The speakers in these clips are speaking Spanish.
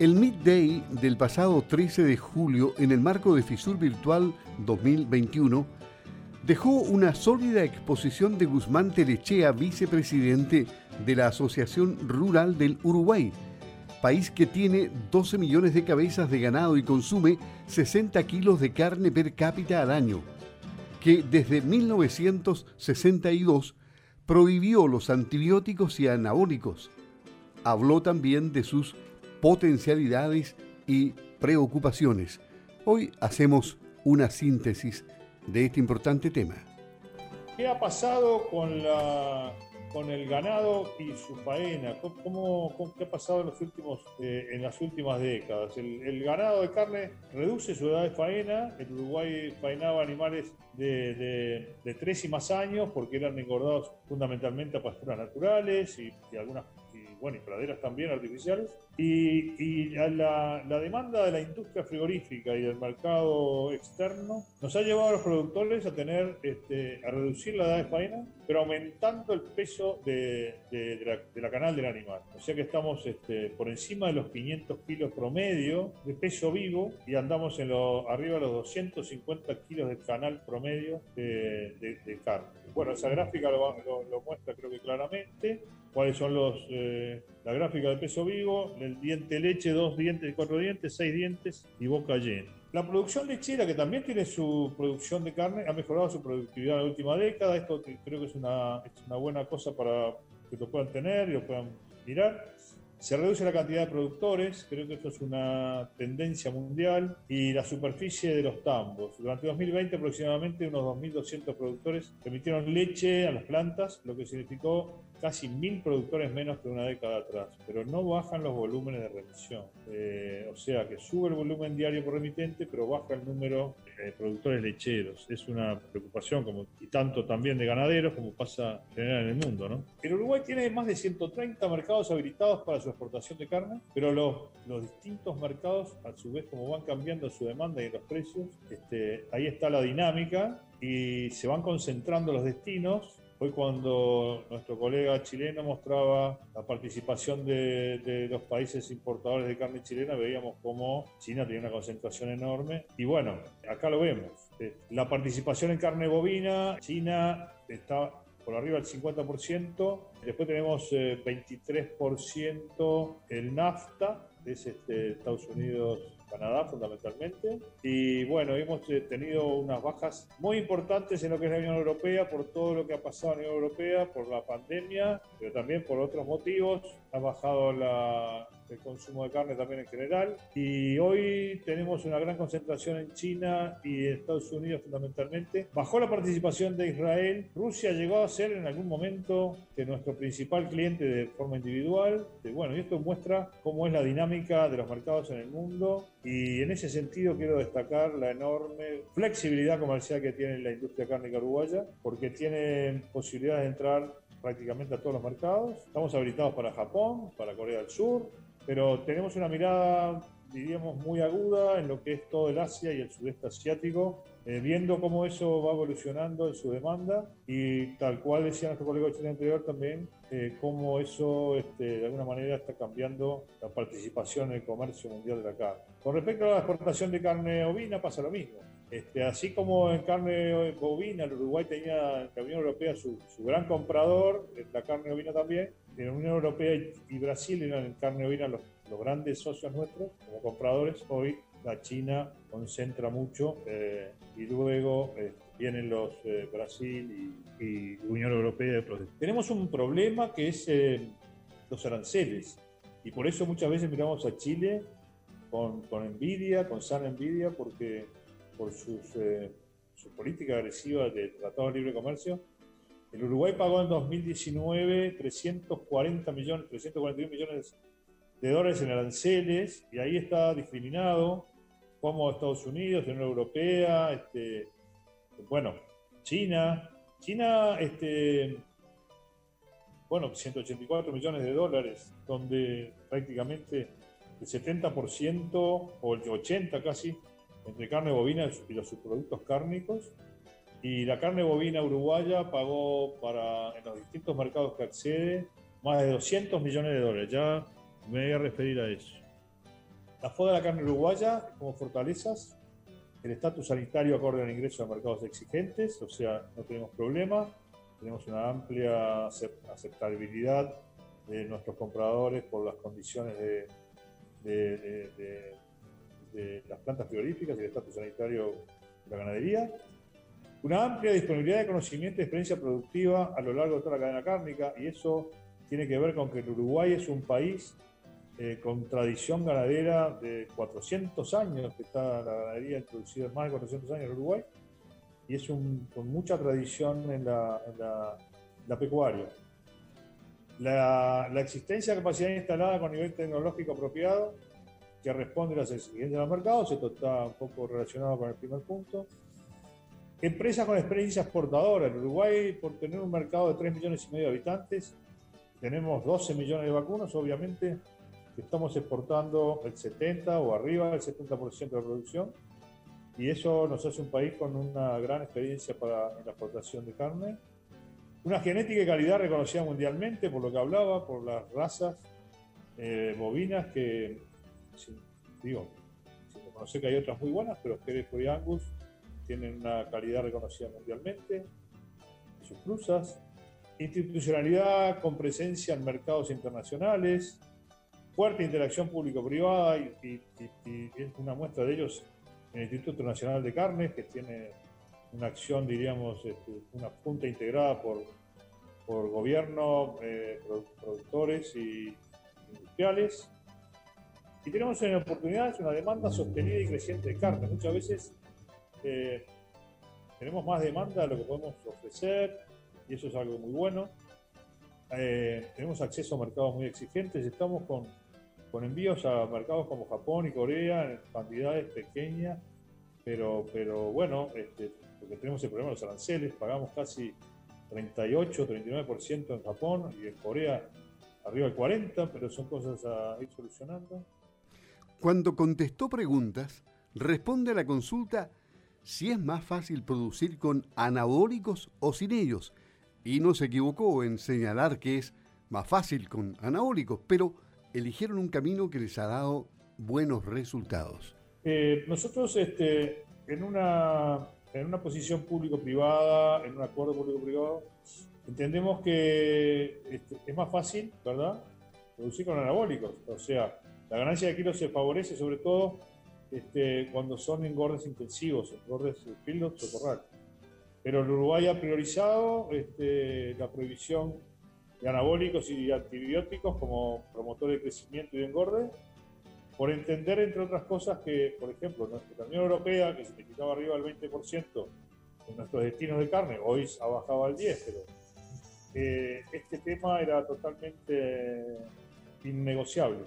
El Meet Day del pasado 13 de julio, en el marco de FISUR Virtual 2021, dejó una sólida exposición de Guzmán Telechea, vicepresidente de la Asociación Rural del Uruguay, país que tiene 12 millones de cabezas de ganado y consume 60 kilos de carne per cápita al año, que desde 1962 prohibió los antibióticos y anabólicos. Habló también de sus potencialidades y preocupaciones. Hoy hacemos una síntesis de este importante tema. ¿Qué ha pasado con, la, con el ganado y su faena? ¿Cómo, qué ha pasado en, los últimos, eh, en las últimas décadas? El, ganado de carne reduce su edad de faena. El Uruguay faenaba animales de, de, de, tres y más años porque eran engordados fundamentalmente a pasturas naturales y, y algunas bueno, y praderas también artificiales. Y, la, demanda de la industria frigorífica y del mercado externo nos ha llevado a los productores a tener, este, a reducir la edad de faena, pero aumentando el peso de, la, canal del animal. O sea que estamos este, por encima de los 500 kilos promedio de peso vivo y andamos en lo, arriba de los 250 kilos de canal promedio de, carne. Bueno, esa gráfica lo, lo muestra creo que claramente cuáles son los, eh, la gráfica de peso vivo, el diente leche, dos dientes, cuatro dientes, seis dientes y boca llena. La producción lechera, que también tiene su producción de carne, ha mejorado su productividad en la última década. Esto creo que es una, es una buena cosa para que lo puedan tener y lo puedan mirar. Se reduce la cantidad de productores, creo que esto es una tendencia mundial, y la superficie de los tambos. Durante 2020 aproximadamente unos 2.200 productores emitieron leche a las plantas, lo que significó casi mil productores menos que una década atrás, pero no bajan los volúmenes de remisión. Eh, o sea que sube el volumen diario por remitente, pero baja el número de productores lecheros. Es una preocupación, como, y tanto también de ganaderos, como pasa en general en el mundo. ¿no? El Uruguay tiene más de 130 mercados habilitados para su exportación de carne, pero los, los distintos mercados, a su vez, como van cambiando su demanda y los precios, este, ahí está la dinámica y se van concentrando los destinos Hoy cuando nuestro colega chileno mostraba la participación de, los países importadores de carne chilena, veíamos cómo China tenía una concentración enorme. Y bueno, acá lo vemos. Eh, la participación en carne bovina, China está por arriba del 50%. Después tenemos 23% eh, el NAFTA, que es este, Estados Unidos Canadá fundamentalmente. Y bueno, hemos eh, tenido unas bajas muy importantes en lo que es la Unión Europea por todo lo que ha pasado en la Unión Europea, por la pandemia, pero también por otros motivos. Ha bajado la, el consumo de carne también en general. Y hoy tenemos una gran concentración en China y en Estados Unidos fundamentalmente. Bajó la participación de Israel. Rusia llegó a ser en algún momento que nuestro principal cliente de forma individual. Bueno, y esto muestra cómo es la dinámica de los mercados en el mundo. Y en ese sentido quiero destacar la enorme flexibilidad comercial que tiene la industria cárnica uruguaya, porque tiene posibilidades de entrar prácticamente a todos los mercados. Estamos habilitados para Japón, para Corea del Sur, pero tenemos una mirada, diríamos, muy aguda en lo que es todo el Asia y el sudeste asiático, eh, viendo cómo eso va evolucionando en su demanda y tal cual decía nuestro colega chile anterior también, eh, cómo eso este, de alguna manera está cambiando la participación en el comercio mundial de la carne. Con respecto a la exportación de carne ovina pasa lo mismo. Este, así como en carne bovina, el Uruguay tenía la Unión Europea su, su gran comprador, la carne ovina también, en la Unión Europea y Brasil eran en carne ovina los, los grandes socios nuestros como compradores. Hoy la China concentra mucho eh, y luego eh, vienen los eh, Brasil y, Unión Europea. Tenemos un problema que es los aranceles y por eso muchas veces miramos a Chile con, con envidia, con sana envidia, porque por sus, su política agresiva de Tratado de Libre Comercio el Uruguay pagó en 2019 340 millones, 341 millones de dólares en aranceles y ahí está discriminado como Estados Unidos, Unión Europea, este, bueno, China. China, este, bueno, 184 millones de dólares, donde prácticamente el 70% o el 80% casi entre carne bovina y los subproductos cárnicos y la carne bovina uruguaya pagó para, en los distintos mercados que accede más de 200 millones de dólares. Ya me voy a referir a eso. La FODA de la carne uruguaya como fortalezas, el estatus sanitario acorde al ingreso a mercados exigentes, o sea, no tenemos problema, tenemos una amplia aceptabilidad de nuestros compradores por las condiciones de, de, las plantas frigoríficas y el estatus sanitario de la ganadería. Una amplia disponibilidad de conocimiento y experiencia productiva a lo largo de toda la cadena cárnica, y eso tiene que ver con que el Uruguay es un país eh, con tradición ganadera de 400 años, que está la ganadería introducida más de 400 años en Uruguay, y es un, con mucha tradición en la, la, pecuaria. La, la, existencia de capacidad instalada con nivel tecnológico apropiado que responde a las exigencias del mercado, esto está un poco relacionado con el primer punto. Empresas con experiencia exportadora. En Uruguay, por tener un mercado de 3 millones y medio de habitantes, tenemos 12 millones de vacunas, obviamente estamos exportando el 70 o arriba del 70% de la producción y eso nos hace un país con una gran experiencia para la exportación de carne. Una genética y calidad reconocida mundialmente, por lo que hablaba, por las razas eh, bovinas que, digo, sin que hay otras muy buenas, pero y Angus tienen una calidad reconocida mundialmente, sus cruzas, institucionalidad con presencia en mercados internacionales, fuerte interacción público-privada y, es una muestra de ellos en el Instituto Nacional de Carnes, que tiene una acción, diríamos, este, una punta integrada por, por gobierno, eh, productores y industriales. Y tenemos en oportunidades una demanda sostenida y creciente de carne. Muchas veces eh, tenemos más demanda de lo que podemos ofrecer y eso es algo muy bueno. Eh, tenemos acceso a mercados muy exigentes, estamos con con envíos a mercados como Japón y Corea en cantidades pequeñas, pero, pero bueno, este, porque tenemos el problema de los aranceles, pagamos casi 38, 39% en Japón y en Corea arriba del 40%, pero son cosas a ir solucionando. Cuando contestó preguntas, responde a la consulta si es más fácil producir con anabólicos o sin ellos. Y no se equivocó en señalar que es más fácil con anabólicos, pero eligieron un camino que les ha dado buenos resultados. Eh, nosotros este, en, una, en una posición público-privada, en un acuerdo público-privado, entendemos que este, es más fácil, ¿verdad?, producir con anabólicos. O sea, la ganancia de kilos se favorece sobre todo este, cuando son engordes intensivos, engordes de filos o corral. Pero el Uruguay ha priorizado este, la prohibición de anabólicos y antibióticos como promotor de crecimiento y de engorde, por entender, entre otras cosas, que, por ejemplo, nuestra Unión Europea, que significaba arriba del 20% en nuestros destinos de carne, hoy ha bajado al 10%, pero eh, este tema era totalmente innegociable,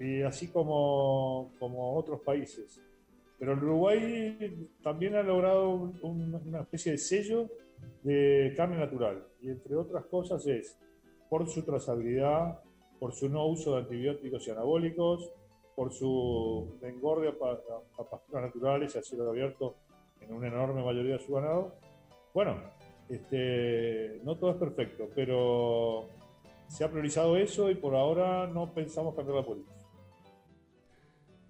y así como, como otros países. Pero el Uruguay también ha logrado una especie de sello de carne natural, y entre otras cosas es por su trazabilidad, por su no uso de antibióticos y anabólicos, por su engorde a, pasturas naturales y a cielo abierto en una enorme mayoría de su ganado. Bueno, este, no todo es perfecto, pero se ha priorizado eso y por ahora no pensamos cambiar la política.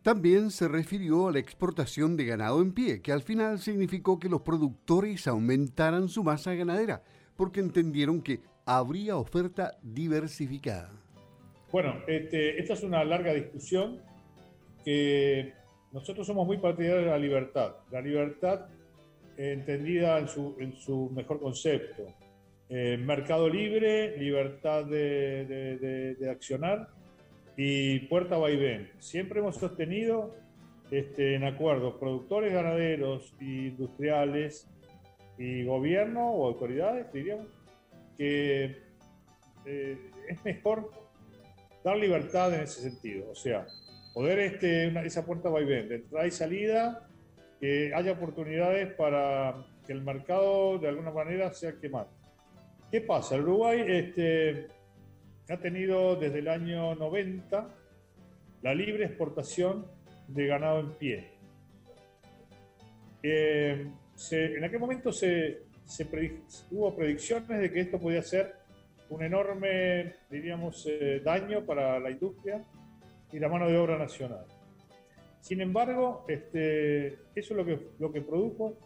También se refirió a la exportación de ganado en pie, que al final significó que los productores aumentaran su masa ganadera, porque entendieron que habría oferta diversificada. Bueno, este, esta es una larga discusión que nosotros somos muy partidarios de la libertad. La libertad entendida en su, mejor concepto. Eh, mercado libre, libertad de, accionar y puerta vaivén. Siempre hemos sostenido este, en acuerdos productores, ganaderos, industriales y gobierno o autoridades, diríamos, que eh, es mejor dar libertad en ese sentido. O sea, poder este, esa puerta va y ven, de entrada y salida, que haya oportunidades para que el mercado de alguna manera sea quemado. ¿Qué pasa? El Uruguay este, ha tenido desde el año 90 la libre exportación de ganado en pie. Eh, en aquel momento se, hubo predicciones de que esto podía ser un enorme, diríamos, eh, daño para la industria y la mano de obra nacional. Sin embargo, este, eso lo que, lo que produjo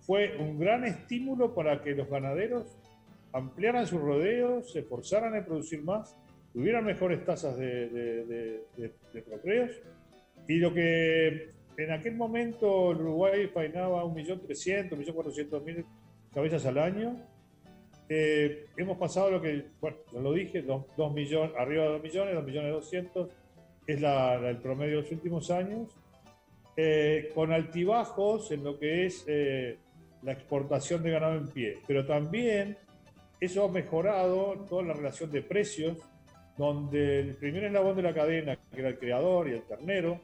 fue un gran estímulo para que los ganaderos ampliaran sus rodeos, se esforzaran en producir más, tuvieran mejores tasas de, de, de, procreos. Y lo que en aquel momento el Uruguay faenaba 1.300.000, 1.400.000 cabezas al año, eh, hemos pasado lo que, bueno, lo dije, 2 millones, arriba de 2 millones, 2 millones 200, es el promedio de los últimos años, eh, con altibajos en lo que es eh, la exportación de ganado en pie, pero también eso ha mejorado toda la relación de precios, donde el primer eslabón de la cadena, que era el creador y el ternero,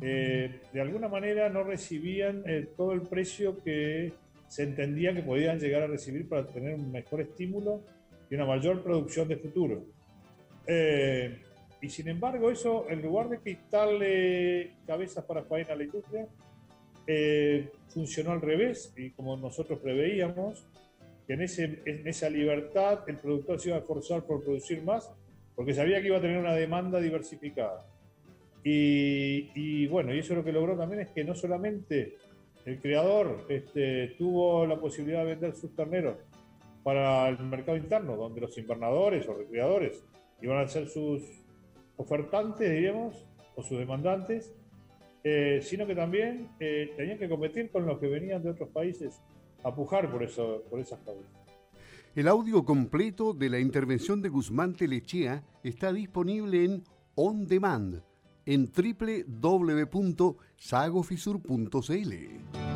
de alguna manera no recibían todo el precio que se entendía que podían llegar a recibir para tener un mejor estímulo y una mayor producción de futuro. Eh, y sin embargo, eso, en lugar de quitarle cabezas para faena a la industria, eh, funcionó al revés y como nosotros preveíamos, que en, ese, en esa libertad el productor se iba a esforzar por producir más porque sabía que iba a tener una demanda diversificada. Y, y bueno, y eso lo que logró también es que no solamente el creador este, tuvo la posibilidad de vender sus terneros para el mercado interno, donde los invernadores o recreadores iban a ser sus ofertantes, diríamos, o sus demandantes, eh, sino que también eh, tenían que competir con los que venían de otros países a pujar por, eso, por esas causas. El audio completo de la intervención de Guzmán Telechea está disponible en On Demand en www.sagofisur.cl.